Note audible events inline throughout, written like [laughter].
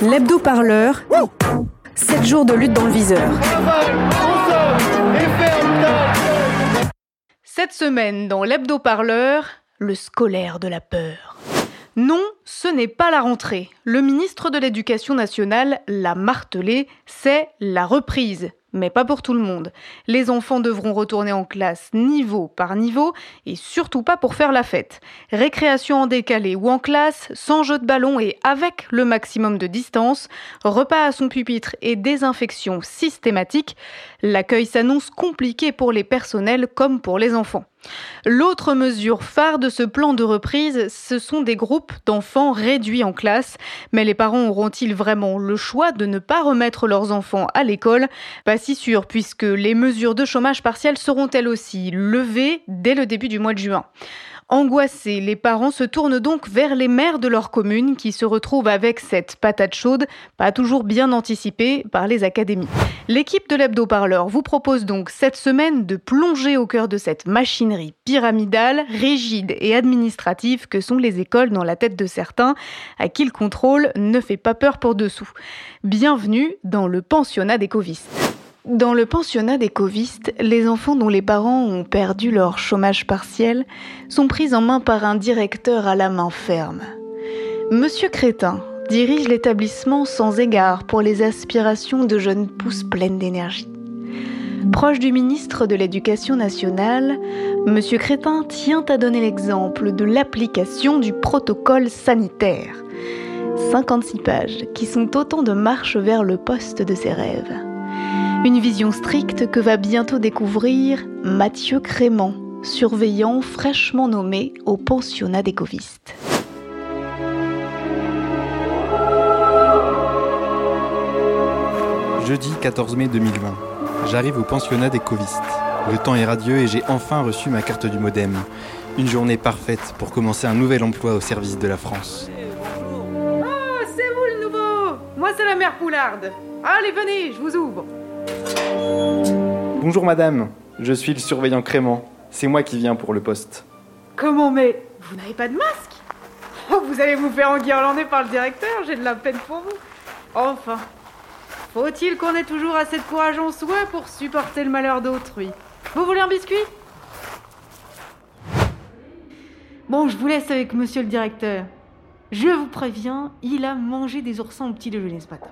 L'hebdo-parleur. 7 jours de lutte dans le viseur. Cette semaine, dans l'hebdo-parleur, le scolaire de la peur. Non, ce n'est pas la rentrée. Le ministre de l'Éducation nationale l'a martelé, c'est la reprise mais pas pour tout le monde. Les enfants devront retourner en classe niveau par niveau et surtout pas pour faire la fête. Récréation en décalé ou en classe, sans jeu de ballon et avec le maximum de distance, repas à son pupitre et désinfection systématique, l'accueil s'annonce compliqué pour les personnels comme pour les enfants. L'autre mesure phare de ce plan de reprise, ce sont des groupes d'enfants réduits en classe. Mais les parents auront-ils vraiment le choix de ne pas remettre leurs enfants à l'école? Pas si sûr, puisque les mesures de chômage partiel seront elles aussi levées dès le début du mois de juin? Angoissés, les parents se tournent donc vers les maires de leur commune qui se retrouvent avec cette patate chaude, pas toujours bien anticipée par les académies. L'équipe de l'hebdo-parleur vous propose donc cette semaine de plonger au cœur de cette machinerie pyramidale, rigide et administrative que sont les écoles dans la tête de certains, à qui le contrôle ne fait pas peur pour dessous. Bienvenue dans le pensionnat des covistes. Dans le pensionnat des covistes, les enfants dont les parents ont perdu leur chômage partiel sont pris en main par un directeur à la main ferme. Monsieur Crétin dirige l'établissement sans égard pour les aspirations de jeunes pousses pleines d'énergie. Proche du ministre de l'Éducation nationale, Monsieur Crétin tient à donner l'exemple de l'application du protocole sanitaire. 56 pages qui sont autant de marches vers le poste de ses rêves. Une vision stricte que va bientôt découvrir Mathieu Crément, surveillant fraîchement nommé au pensionnat des covistes. Jeudi 14 mai 2020. J'arrive au pensionnat des covistes. Le temps est radieux et j'ai enfin reçu ma carte du modem. Une journée parfaite pour commencer un nouvel emploi au service de la France. Oh, c'est vous le nouveau Moi, c'est la mère Poularde. Allez, venez, je vous ouvre. Bonjour madame, je suis le surveillant Crément. C'est moi qui viens pour le poste. Comment mais Vous n'avez pas de masque? Oh, Vous allez vous faire enguirlander par le directeur, j'ai de la peine pour vous. Enfin, faut-il qu'on ait toujours assez de courage en soi pour supporter le malheur d'autrui? Vous voulez un biscuit? Bon, je vous laisse avec monsieur le directeur. Je vous préviens, il a mangé des oursins au petit déjeuner ce matin.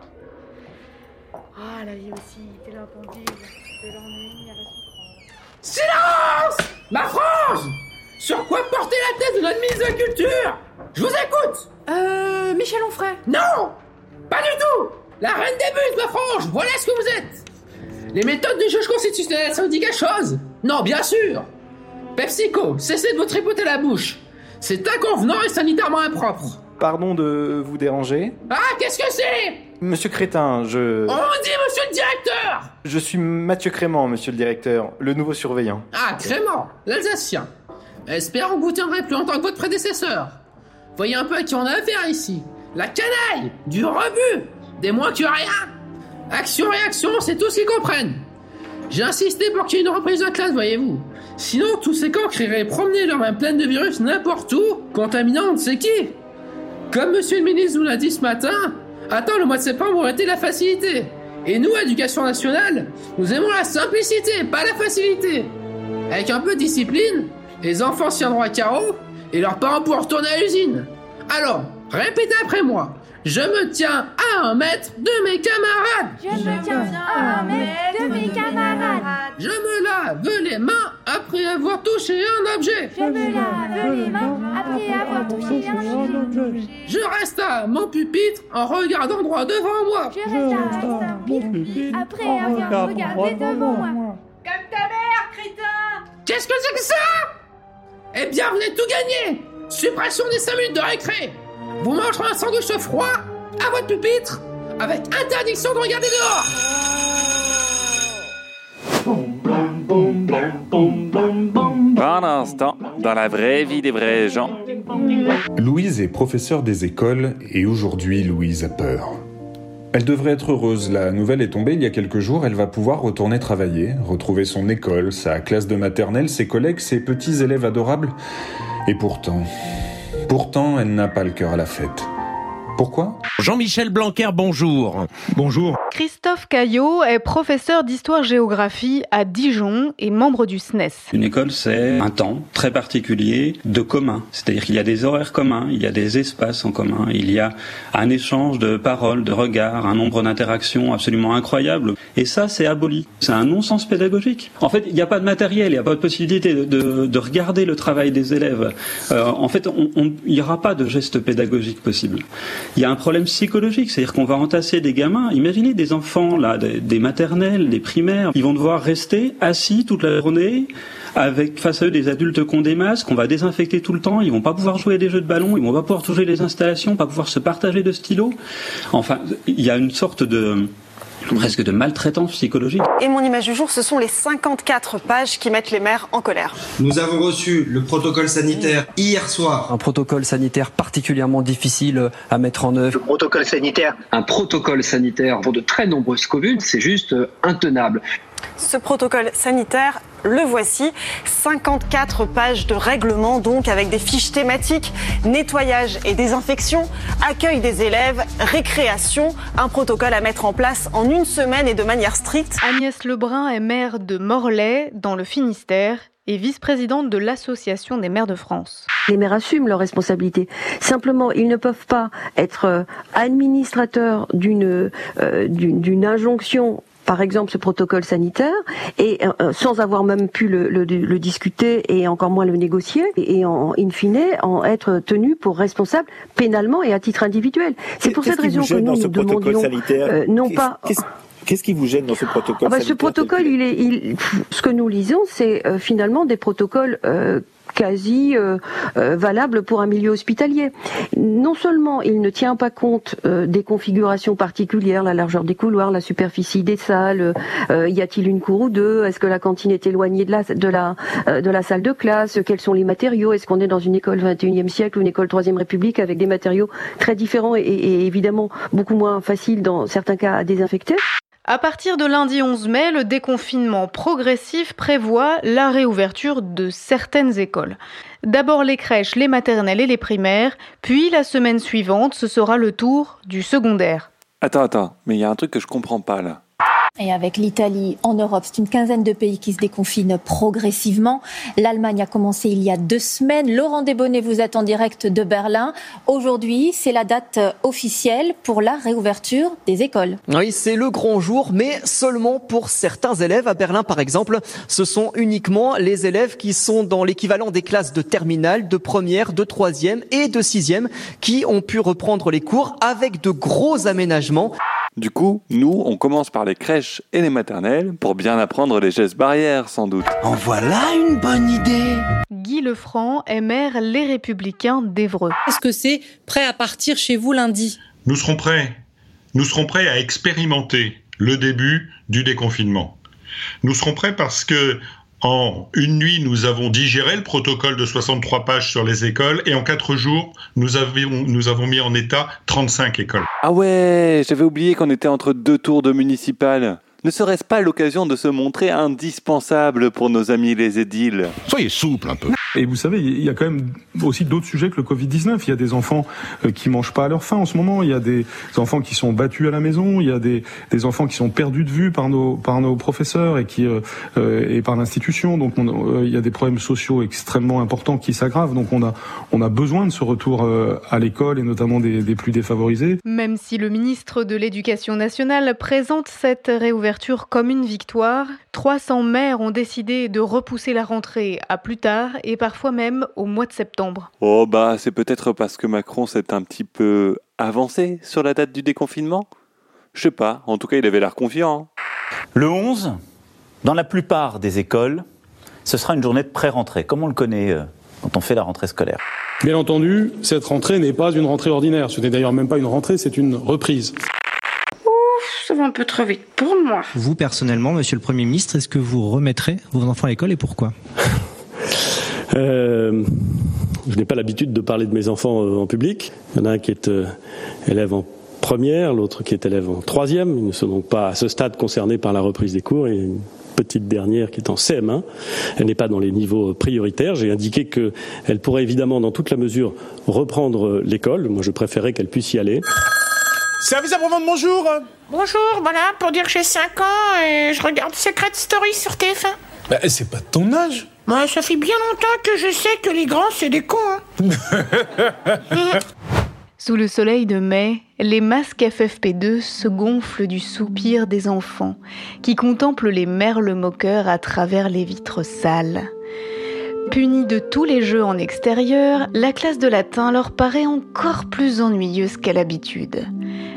Ah, la vie aussi, t'es de l'ennui à la souffrance. Silence! Ma France Sur quoi porter la tête de notre ministre de la Culture? Je vous écoute! Euh, Michel Onfray. Non! Pas du tout! La reine des buts, ma frange! Voilà ce que vous êtes! Les méthodes du juge constitutionnel, ça vous dit quelque chose? Non, bien sûr! PepsiCo, cessez de vous tripoter la bouche! C'est inconvenant et sanitairement impropre Pardon de vous déranger. Ah, qu'est-ce que c'est? Monsieur Crétin, je... On dit monsieur le directeur Je suis Mathieu Crément, monsieur le directeur, le nouveau surveillant. Ah, Crément, l'Alsacien. Espérons que vous tiendrez plus longtemps que votre prédécesseur. Voyez un peu à qui on a affaire ici. La canaille, du rebut, des moins que rien. Action-réaction, c'est tout ce qu'ils comprennent. J'ai insisté pour qu'il y ait une reprise de classe, voyez-vous. Sinon, tous ces cancres iraient promener leurs mains pleines de virus n'importe où, contaminant on ne sait qui. Comme monsieur le ministre nous l'a dit ce matin, attends, le mois de septembre aurait été la facilité. Et nous, éducation nationale, nous aimons la simplicité, pas la facilité. Avec un peu de discipline, les enfants tiendront à carreau et leurs parents pourront retourner à l'usine. Alors, répétez après moi. Je me tiens à un mètre de mes camarades. Je me tiens à un mètre de mes camarades. Je me lave les mains après avoir touché un objet. Je me lave les mains après avoir touché un objet. Je reste à mon pupitre en regardant droit devant moi. Je reste à un pupitre après avoir regardé devant moi. Comme ta mère, crétin Qu'est-ce que c'est que ça? Eh bien, vous êtes tout gagné Suppression des 5 minutes de récré Vous mangerez un sandwich froid à votre pupitre avec interdiction de regarder dehors Un instant, dans la vraie vie des vrais gens. Louise est professeure des écoles et aujourd'hui Louise a peur. Elle devrait être heureuse. La nouvelle est tombée il y a quelques jours. Elle va pouvoir retourner travailler, retrouver son école, sa classe de maternelle, ses collègues, ses petits élèves adorables. Et pourtant, pourtant, elle n'a pas le cœur à la fête. Pourquoi Jean-Michel Blanquer, bonjour. Bonjour. Christophe Caillot est professeur d'histoire-géographie à Dijon et membre du SNES. Une école, c'est un temps très particulier de commun. C'est-à-dire qu'il y a des horaires communs, il y a des espaces en commun, il y a un échange de paroles, de regards, un nombre d'interactions absolument incroyable. Et ça, c'est aboli. C'est un non-sens pédagogique. En fait, il n'y a pas de matériel, il n'y a pas de possibilité de, de, de, regarder le travail des élèves. Euh, en fait, il n'y aura pas de geste pédagogique possible. Il y a un problème psychologique, c'est-à-dire qu'on va entasser des gamins. Imaginez des enfants là, des, maternelles, des primaires, ils vont devoir rester assis toute la journée avec face à eux des adultes qui ont des masques, on va désinfecter tout le temps, ils vont pas pouvoir jouer à des jeux de ballon, ils vont pas pouvoir toucher les installations, pas pouvoir se partager de stylos. Enfin, il y a une sorte de presque de maltraitance psychologique. Et mon image du jour, ce sont les 54 pages qui mettent les maires en colère. Nous avons reçu le protocole sanitaire hier soir. Un protocole sanitaire particulièrement difficile à mettre en œuvre. Le protocole sanitaire, un protocole sanitaire pour de très nombreuses communes, c'est juste intenable. Ce protocole sanitaire, le voici. 54 pages de règlement, donc avec des fiches thématiques, nettoyage et désinfection, accueil des élèves, récréation, un protocole à mettre en place en une semaine et de manière stricte. Agnès Lebrun est maire de Morlaix, dans le Finistère, et vice-présidente de l'Association des maires de France. Les maires assument leurs responsabilités. Simplement, ils ne peuvent pas être administrateurs d'une euh, d'une injonction par exemple ce protocole sanitaire et euh, sans avoir même pu le, le, le, discuter et encore moins le négocier et, en in fine en être tenu pour responsable pénalement et à titre individuel. C'est pour cette raison que nous nous demandions euh, non pas Qu'est-ce qui vous gêne dans ce protocole ah bah, Ce protocole, il est, il, ce que nous lisons, c'est euh, finalement des protocoles euh, quasi euh, euh, valable pour un milieu hospitalier. Non seulement il ne tient pas compte euh, des configurations particulières, la largeur des couloirs, la superficie des salles, y a-t-il une cour ou deux, est-ce que la cantine est éloignée de la de la de la salle de classe, quels sont les matériaux, est-ce qu'on est dans une école 21e siècle ou une école 3e République avec des matériaux très différents et, et évidemment beaucoup moins faciles dans certains cas à désinfecter. À partir de lundi 11 mai, le déconfinement progressif prévoit la réouverture de certaines écoles. D'abord les crèches, les maternelles et les primaires, puis la semaine suivante, ce sera le tour du secondaire. Attends, attends, mais il y a un truc que je comprends pas là. Et avec l'Italie en Europe, c'est une quinzaine de pays qui se déconfinent progressivement. L'Allemagne a commencé il y a deux semaines. Laurent Desbonnets vous êtes en direct de Berlin. Aujourd'hui, c'est la date officielle pour la réouverture des écoles. Oui, c'est le grand jour, mais seulement pour certains élèves. À Berlin, par exemple, ce sont uniquement les élèves qui sont dans l'équivalent des classes de terminale, de première, de troisième et de sixième qui ont pu reprendre les cours avec de gros aménagements. Du coup, nous, on commence par les crèches et les maternelles pour bien apprendre les gestes barrières, sans doute. En voilà une bonne idée Guy Lefranc est maire Les Républicains d'Evreux. Est-ce que c'est prêt à partir chez vous lundi? Nous serons prêts. Nous serons prêts à expérimenter le début du déconfinement. Nous serons prêts parce que en une nuit, nous avons digéré le protocole de 63 pages sur les écoles et en quatre jours, nous, avions, nous avons mis en état 35 écoles. Ah ouais, j'avais oublié qu'on était entre deux tours de municipales. Ne serait-ce pas l'occasion de se montrer indispensable pour nos amis les édiles? Soyez souple un peu. Et vous savez, il y a quand même aussi d'autres sujets que le Covid-19. Il y a des enfants qui mangent pas à leur faim en ce moment. Il y a des enfants qui sont battus à la maison. Il y a des, des enfants qui sont perdus de vue par nos, par nos professeurs et, qui, euh, et par l'institution. Donc on, euh, il y a des problèmes sociaux extrêmement importants qui s'aggravent. Donc on a, on a besoin de ce retour euh, à l'école et notamment des, des plus défavorisés. Même si le ministre de l'Éducation nationale présente cette réouverture comme une victoire, 300 maires ont décidé de repousser la rentrée à plus tard et parfois même au mois de septembre. Oh bah c'est peut-être parce que Macron s'est un petit peu avancé sur la date du déconfinement? Je sais pas, en tout cas il avait l'air confiant. Le 11, dans la plupart des écoles, ce sera une journée de pré-rentrée, comme on le connaît euh, quand on fait la rentrée scolaire. Bien entendu, cette rentrée n'est pas une rentrée ordinaire. Ce n'est d'ailleurs même pas une rentrée, c'est une reprise. ça va un peu trop vite pour moi. Vous, personnellement, monsieur le Premier ministre, est-ce que vous remettrez vos enfants à l'école et pourquoi? Euh, Je n'ai pas l'habitude de parler de mes enfants en public. Il y en a un qui est euh, élève en première, l'autre qui est élève en troisième. Ils ne sont donc pas à ce stade concernés par la reprise des cours. Et une petite dernière qui est en CM1. Elle n'est pas dans les niveaux prioritaires. J'ai indiqué qu'elle pourrait évidemment, dans toute la mesure, reprendre l'école. Moi, je préférais qu'elle puisse y aller. Service après-vente, bonjour Bonjour, voilà, pour dire que j'ai 5 ans et je regarde Secret Story sur TF1. Bah, c'est pas de ton âge Moi, ça fait bien longtemps que je sais que les grands, c'est des cons. Hein. [laughs] Sous le soleil de mai, les masques FFP2 se gonflent du soupir des enfants qui contemplent les merles moqueurs à travers les vitres sales. Punis de tous les jeux en extérieur, la classe de latin leur paraît encore plus ennuyeuse qu'à l'habitude.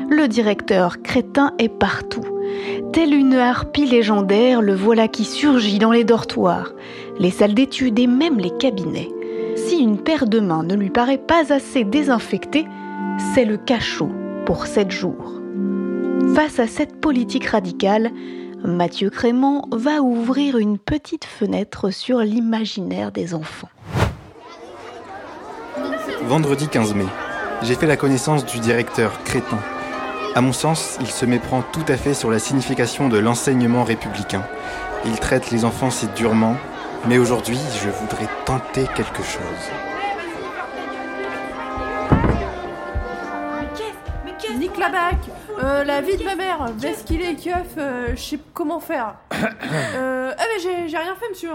Le directeur crétin est partout. Telle une harpie légendaire, le voilà qui surgit dans les dortoirs, les salles d'études et même les cabinets. Si une paire de mains ne lui paraît pas assez désinfectée, c'est le cachot pour sept jours. Face à cette politique radicale, Mathieu Crément va ouvrir une petite fenêtre sur l'imaginaire des enfants. Vendredi 15 mai, j'ai fait la connaissance du directeur Crétin. À mon sens, il se méprend tout à fait sur la signification de l'enseignement républicain. Il traite les enfants si durement, mais aujourd'hui, je voudrais tenter quelque chose. Nique la bac euh, La vie de ma mère Baisse qu'il est keuf euh, Je sais comment faire [coughs] euh, Ah mais j'ai j'ai rien fait monsieur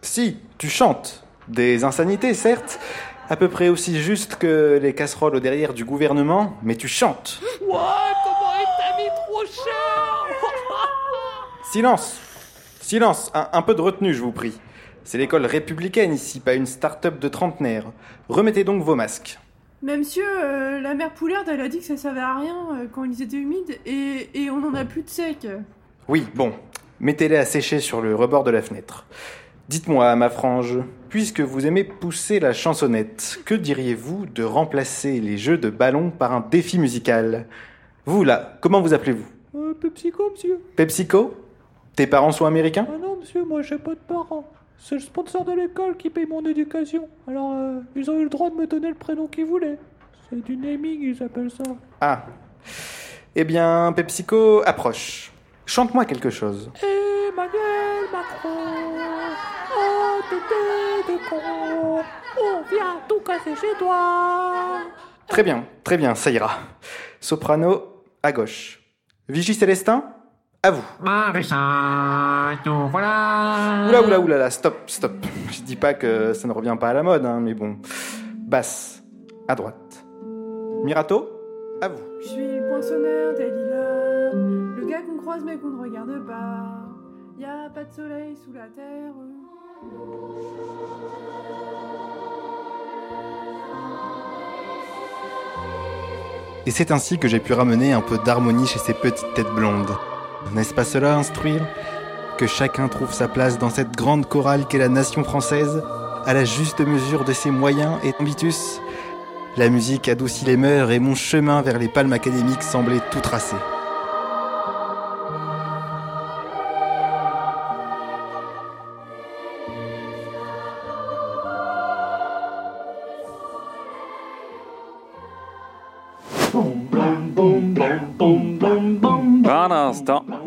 Si, tu chantes. Des insanités, certes, à peu près aussi juste que les casseroles au derrière du gouvernement, mais tu chantes. Ouais, comment est ta vie trop cher Silence Silence un, un peu de retenue, je vous prie. C'est l'école républicaine ici, pas une start-up de trentenaires. Remettez donc vos masques. Mais monsieur, euh, la mère Poularde, elle a dit que ça servait à rien euh, quand ils étaient humides et, et on en a plus de sec. Oui, bon, mettez-les à sécher sur le rebord de la fenêtre. Dites-moi, ma frange, puisque vous aimez pousser la chansonnette, que diriez-vous de remplacer les jeux de ballon par un défi musical? Vous là, comment vous appelez-vous? Euh, PepsiCo, monsieur PepsiCo? Tes parents sont américains? Ah non, monsieur, moi j'ai pas de parents. C'est le sponsor de l'école qui paye mon éducation. Alors, euh, ils ont eu le droit de me donner le prénom qu'ils voulaient. C'est du naming, ils appellent ça. Ah. Eh bien, PepsiCo approche. Chante-moi quelque chose. Emmanuel Macron, oh t'étais des cons, on vient tout casser chez toi. Très bien, très bien, ça ira. Soprano à gauche. Vigie Célestin? À vous. Nous voilà. Oula, oula, oula, là, stop, stop. Je dis pas que ça ne revient pas à la mode, hein, mais bon. Basse, à droite. Mirato, à vous. Je suis le poinçonneur des lilas, le gars qu'on croise mais qu'on ne regarde pas. Y a pas de soleil sous la terre. Et c'est ainsi que j'ai pu ramener un peu d'harmonie chez ces petites têtes blondes. N'est-ce pas cela, instruire Que chacun trouve sa place dans cette grande chorale qu'est la nation française, à la juste mesure de ses moyens et ambitus La musique adoucit les mœurs et mon chemin vers les palmes académiques semblait tout tracé.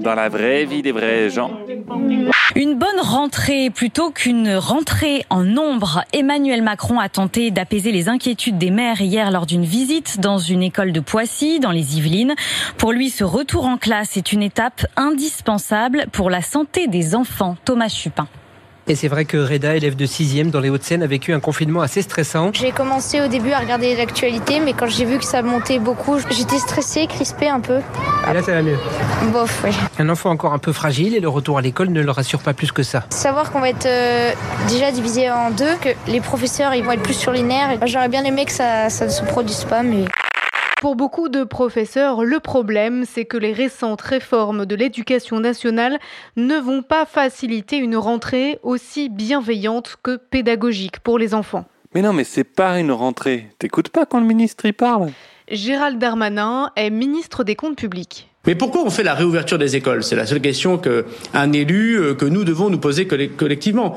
Dans la vraie vie des vrais gens. Une bonne rentrée plutôt qu'une rentrée en nombre. Emmanuel Macron a tenté d'apaiser les inquiétudes des mères hier lors d'une visite dans une école de Poissy, dans les Yvelines. Pour lui, ce retour en classe est une étape indispensable pour la santé des enfants. Thomas Chupin. Et c'est vrai que Reda, élève de 6e dans les Hauts-de-Seine, a vécu un confinement assez stressant. J'ai commencé au début à regarder l'actualité, mais quand j'ai vu que ça montait beaucoup, j'étais stressée, crispée un peu. Et là, ça va mieux. Bof, oui. Un enfant encore un peu fragile et le retour à l'école ne le rassure pas plus que ça. Savoir qu'on va être euh, déjà divisé en deux, que les professeurs ils vont être plus sur les nerfs. J'aurais bien aimé que ça, ça ne se produise pas, mais. Pour beaucoup de professeurs, le problème, c'est que les récentes réformes de l'éducation nationale ne vont pas faciliter une rentrée aussi bienveillante que pédagogique pour les enfants. Mais non, mais c'est pas une rentrée. T'écoutes pas quand le ministre y parle? Gérald Darmanin est ministre des Comptes publics. Mais pourquoi on fait la réouverture des écoles? C'est la seule question que un élu, euh, que nous devons nous poser collectivement.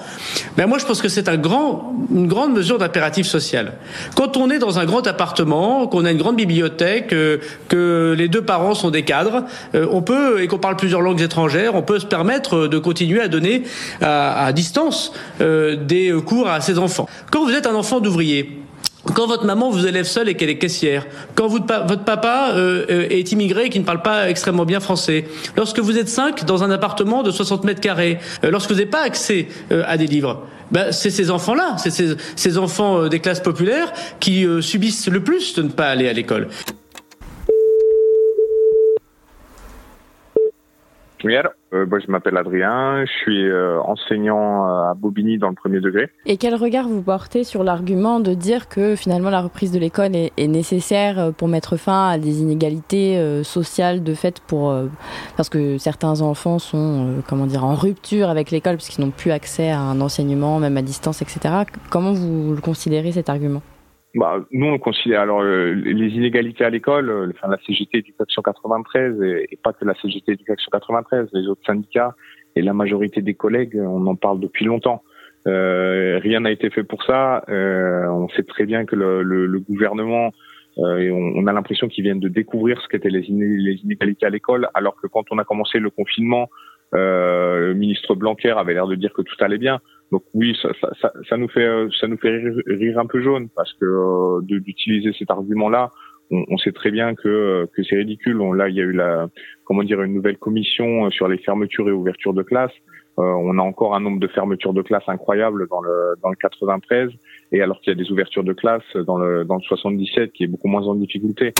Ben moi, je pense que c'est un grand, une grande mesure d'impératif social. Quand on est dans un grand appartement, qu'on a une grande bibliothèque, euh, que les deux parents sont des cadres, euh, on peut et qu'on parle plusieurs langues étrangères, on peut se permettre de continuer à donner à distance des cours à ses enfants. Quand vous êtes un enfant d'ouvrier, quand votre maman vous élève seule et qu'elle est caissière, quand votre papa euh, euh, est immigré et qui ne parle pas extrêmement bien français, lorsque vous êtes cinq dans un appartement de 60 mètres carrés, euh, lorsque vous n'avez pas accès à des livres, ben, c'est ces enfants-là, c'est ces, ces, enfants des classes populaires qui subissent le plus de ne pas aller à l'école. Oui, alors, euh, je m'appelle Adrien, je suis euh, enseignant euh, à Bobigny dans le premier degré. Et quel regard vous portez sur l'argument de dire que finalement la reprise de l'école est, nécessaire pour mettre fin à des inégalités sociales de fait pour parce que certains enfants sont comment dire en rupture avec l'école puisqu'ils n'ont plus accès à un enseignement même à distance etc. Comment vous considérez cet argument? Bah, nous, on considère alors euh, les inégalités à l'école, euh, enfin, la CGT Éducation 93 et, et, pas que la CGT Éducation 93, les autres syndicats et la majorité des collègues, on en parle depuis longtemps. Euh, rien n'a été fait pour ça. Euh, on sait très bien que le, le, le gouvernement, euh, on, a l'impression qu'ils viennent de découvrir ce qu'étaient les, les, inégalités à l'école, alors que quand on a commencé le confinement, le ministre Blanquer avait l'air de dire que tout allait bien. Donc oui, ça, nous fait ça nous fait rire, un peu jaune parce que euh, d'utiliser cet argument-là, on, sait très bien que que c'est ridicule. Là, il y a eu comment dire une nouvelle commission sur les fermetures et ouvertures de classes. Euh, on a encore un nombre de fermetures de classes incroyable dans le dans le 93 et alors qu'il y a des ouvertures de classes dans le dans le 77 qui est beaucoup moins en difficulté.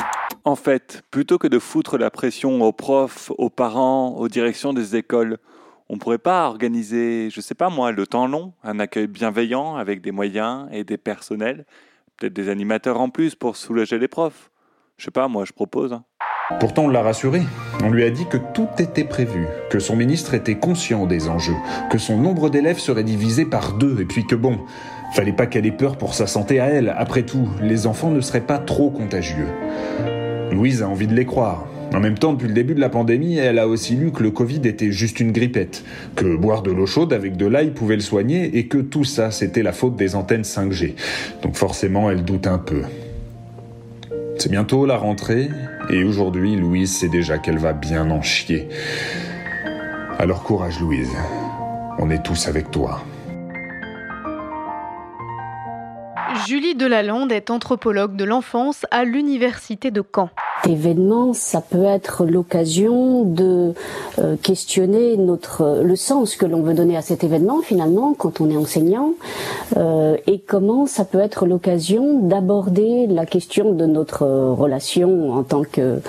En fait, plutôt que de foutre la pression aux profs, aux parents, aux directions des écoles, on pourrait pas organiser, je sais pas moi, le temps long, un accueil bienveillant avec des moyens et des personnels, peut-être des animateurs en plus pour soulager les profs. Je sais pas, moi je propose. Hein. Pourtant, on l'a rassuré. On lui a dit que tout était prévu, que son ministre était conscient des enjeux, que son nombre d'élèves serait divisé par deux, et puis que bon, fallait pas qu'elle ait peur pour sa santé à elle. Après tout, les enfants ne seraient pas trop contagieux. Louise a envie de les croire. En même temps, depuis le début de la pandémie, elle a aussi lu que le Covid était juste une grippette, que boire de l'eau chaude avec de l'ail pouvait le soigner et que tout ça, c'était la faute des antennes 5G. Donc forcément, elle doute un peu. C'est bientôt la rentrée, et aujourd'hui, Louise sait déjà qu'elle va bien en chier. Alors courage, Louise. On est tous avec toi. Julie Delalande est anthropologue de l'enfance à l'université de Caen. Événement, ça peut être l'occasion de euh, questionner notre le sens que l'on veut donner à cet événement finalement quand on est enseignant euh, et comment ça peut être l'occasion d'aborder la question de notre relation en tant que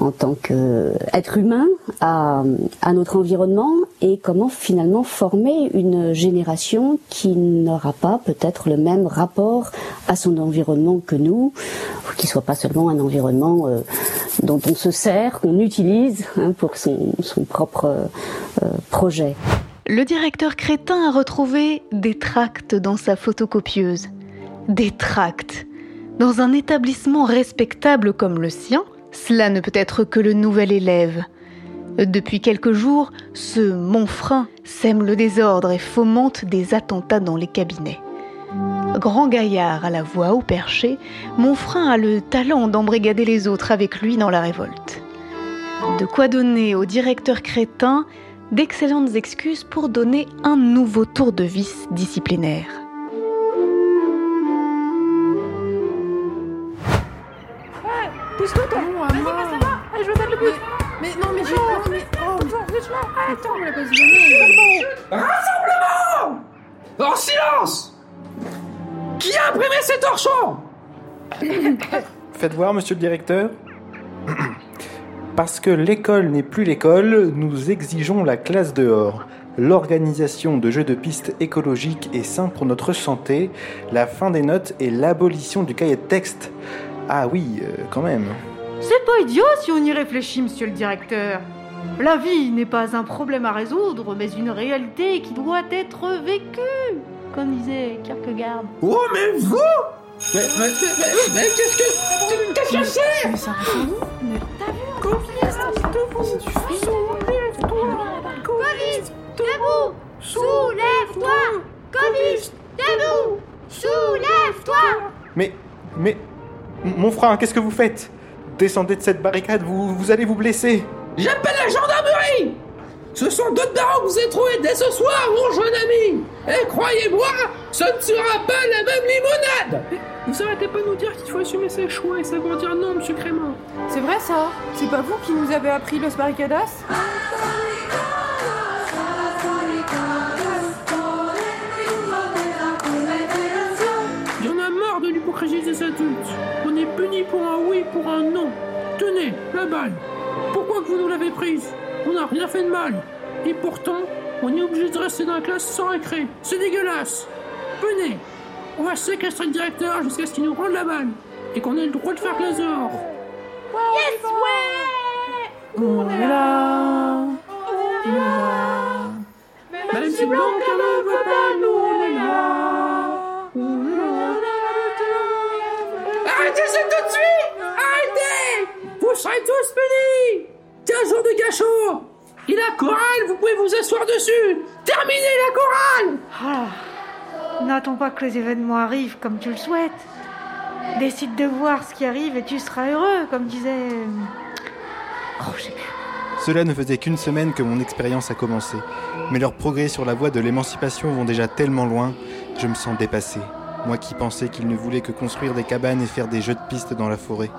en tant que être humain à, à notre environnement et comment finalement former une génération qui n'aura pas peut-être le même rapport à son environnement que nous, qui soit pas seulement un environnement euh, dont on se sert, qu'on utilise hein, pour son, propre euh, projet. Le directeur Crétin a retrouvé des tracts dans sa photocopieuse. Des tracts. Dans un établissement respectable comme le sien, cela ne peut être que le nouvel élève. Depuis quelques jours, ce Monfrein sème le désordre et fomente des attentats dans les cabinets. Grand gaillard à la voix haut perché, Monfrein a le talent d'embrigader les autres avec lui dans la révolte. De quoi donner au directeur crétin d'excellentes excuses pour donner un nouveau tour de vis disciplinaire. Rassemblement En silence qui a imprimé ces torchons [coughs] Faites voir, monsieur le directeur. [coughs] Parce que l'école n'est plus l'école, nous exigeons la classe dehors. L'organisation de jeux de pistes écologiques et sains pour notre santé, la fin des notes et l'abolition du cahier de texte. Ah oui, euh, quand même. C'est pas idiot si on y réfléchit, monsieur le directeur. La vie n'est pas un problème à résoudre, mais une réalité qui doit être vécue comme disait Kierkegaard. Oh, mais vous! Mais, mais, mais, mais qu'est-ce que. Qu'est-ce que c'est? Mais ça Mais t'as vu Coviste, debout. Soulève-toi Coviste, debout. Soulève-toi Mais, mais, mon frère, qu'est-ce que vous faites? Descendez de cette barricade, vous, vous allez vous blesser. J'appelle la gendarmerie Ce sont d'autres darons que vous avez trouvés dès ce soir, mon jeune ami Et croyez-moi, ce ne sera pas la même limonade Vous arrêtez pas de nous dire qu'il faut assumer ses choix et savoir dire non, monsieur Crément. C'est vrai ça C'est pas vous qui nous avez appris Los Barricadas Il y en a marre de l'hypocrisie des adultes. On est puni pour un oui, pour un non. Tenez, la balle. Pourquoi que vous nous l'avez prise? On n'a rien fait de mal. Et pourtant, on est obligé de rester dans la classe sans récré. C'est dégueulasse. Venez, on va séquestrer le directeur jusqu'à ce qu'il nous rende la balle. Et qu'on ait le droit de faire les ors. Yes, ouais On est là On est là Même si Blanca ne veut pas, nous serez tous punis 15 jours de cachot Et la chorale, vous pouvez vous asseoir dessus Terminez la chorale Ah, N'attends pas que les événements arrivent comme tu le souhaites. Décide de voir ce qui arrive et tu seras heureux, comme disait. euh, Oh, je sais plus. Cela ne faisait qu'une semaine que mon expérience a commencé, mais leurs progrès sur la voie de l'émancipation vont déjà tellement loin, je me sens dépassé. Moi qui pensais qu'ils ne voulaient que construire des cabanes et faire des jeux de pistes dans la forêt.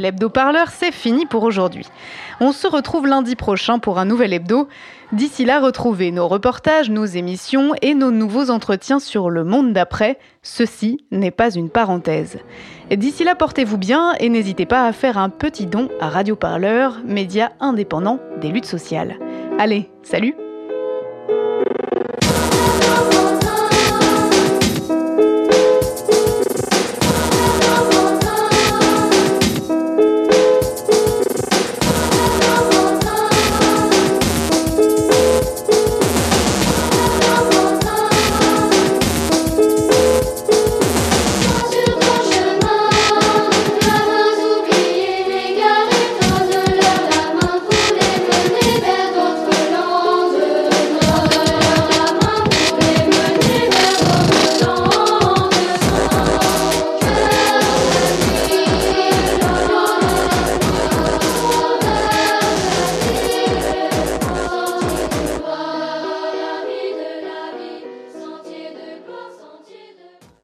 L'hebdo-parleur, c'est fini pour aujourd'hui. On se retrouve lundi prochain pour un nouvel hebdo. D'ici là, retrouvez nos reportages, nos émissions et nos nouveaux entretiens sur le monde d'après. Ceci n'est pas une parenthèse. D'ici là, portez-vous bien et n'hésitez pas à faire un petit don à Radio Parleur, média indépendant des luttes sociales. Allez, salut